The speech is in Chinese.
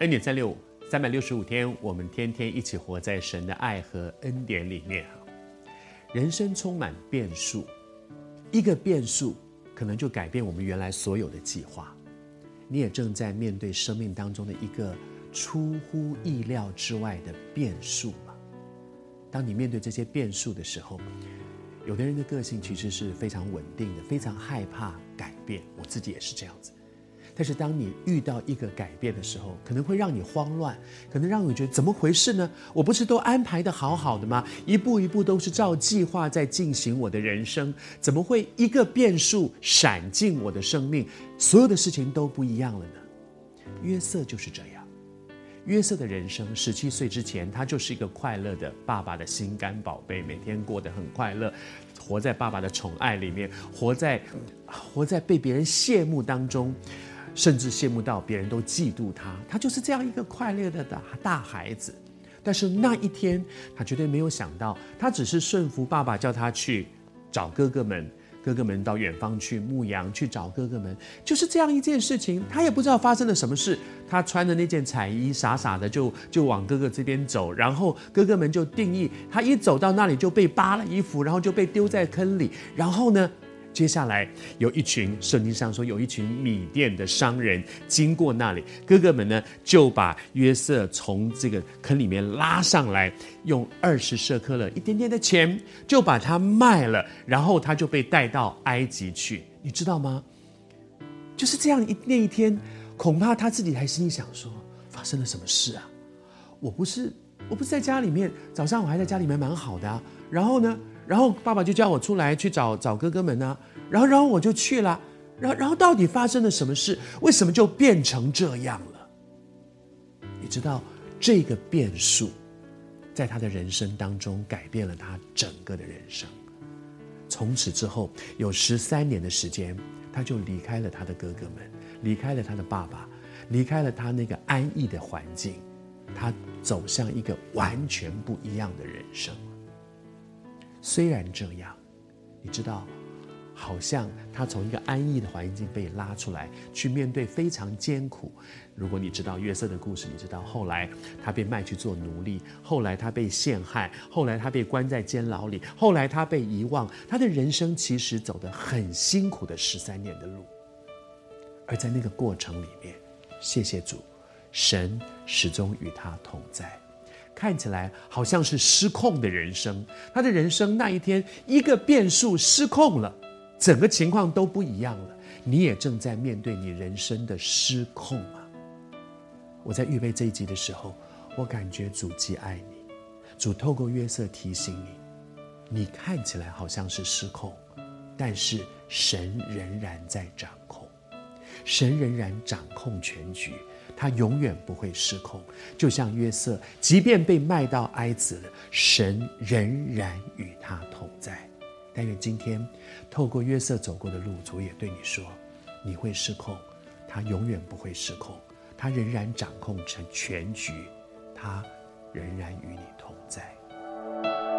恩典三六五，三百六十五天，我们天天一起活在神的爱和恩典里面。人生充满变数，一个变数可能就改变我们原来所有的计划。你也正在面对生命当中的一个出乎意料之外的变数吗？当你面对这些变数的时候，有的人的个性其实是非常稳定的，非常害怕改变。我自己也是这样子。但是当你遇到一个改变的时候，可能会让你慌乱，可能让你觉得怎么回事呢？我不是都安排得好好的吗？一步一步都是照计划在进行我的人生，怎么会一个变数闪进我的生命，所有的事情都不一样了呢？约瑟就是这样。约瑟的人生，十七岁之前，他就是一个快乐的爸爸的心肝宝贝，每天过得很快乐，活在爸爸的宠爱里面，活在活在被别人羡慕当中。甚至羡慕到别人都嫉妒他，他就是这样一个快乐的大大孩子。但是那一天，他绝对没有想到，他只是顺服爸爸叫他去找哥哥们，哥哥们到远方去牧羊，去找哥哥们，就是这样一件事情。他也不知道发生了什么事，他穿着那件彩衣，傻傻的就就往哥哥这边走，然后哥哥们就定义他一走到那里就被扒了衣服，然后就被丢在坑里，然后呢？接下来有一群圣经上说有一群米甸的商人经过那里，哥哥们呢就把约瑟从这个坑里面拉上来，用二十舍客勒一点点的钱就把他卖了，然后他就被带到埃及去，你知道吗？就是这样一那一天，恐怕他自己还心里想说，发生了什么事啊？我不是我不是在家里面，早上我还在家里面蛮好的啊，然后呢？然后爸爸就叫我出来去找找哥哥们呢，然后然后我就去了，然后然后到底发生了什么事？为什么就变成这样了？你知道这个变数，在他的人生当中改变了他整个的人生。从此之后有十三年的时间，他就离开了他的哥哥们，离开了他的爸爸，离开了他那个安逸的环境，他走向一个完全不一样的人生。虽然这样，你知道，好像他从一个安逸的环境被拉出来，去面对非常艰苦。如果你知道约瑟的故事，你知道后来他被卖去做奴隶，后来他被陷害，后来他被关在监牢里，后来他被遗忘。他的人生其实走得很辛苦的十三年的路，而在那个过程里面，谢谢主，神始终与他同在。看起来好像是失控的人生，他的人生那一天一个变数失控了，整个情况都不一样了。你也正在面对你人生的失控吗？我在预备这一集的时候，我感觉主极爱你，主透过约瑟提醒你，你看起来好像是失控，但是神仍然在掌控，神仍然掌控全局。他永远不会失控，就像约瑟，即便被卖到埃及了，神仍然与他同在。但愿今天透过约瑟走过的路，主也对你说：你会失控，他永远不会失控，他仍然掌控成全局，他仍然与你同在。